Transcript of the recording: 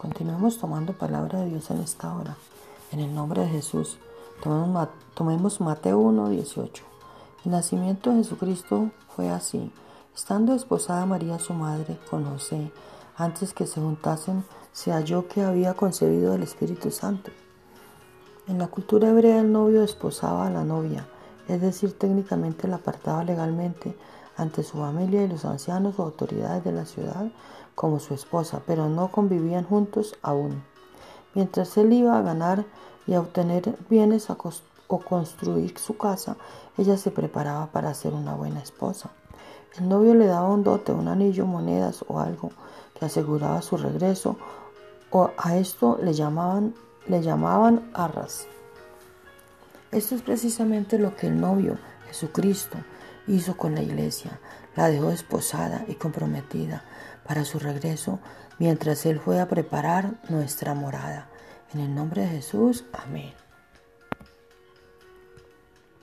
Continuemos tomando palabra de Dios en esta hora. En el nombre de Jesús, tomemos, Mateo 1, 18. El nacimiento de Jesucristo fue así. Estando esposada María su madre con antes que se juntasen, se halló que había concebido el Espíritu Santo. En la cultura hebrea el novio esposaba a la novia, es decir, técnicamente la apartaba legalmente ante su familia y los ancianos o autoridades de la ciudad como su esposa, pero no convivían juntos aún. Mientras él iba a ganar y a obtener bienes o construir su casa, ella se preparaba para ser una buena esposa. El novio le daba un dote, un anillo, monedas o algo que aseguraba su regreso, o a esto le llamaban, le llamaban arras. Esto es precisamente lo que el novio, Jesucristo, hizo con la iglesia. La dejó esposada y comprometida para su regreso mientras Él fue a preparar nuestra morada. En el nombre de Jesús, amén.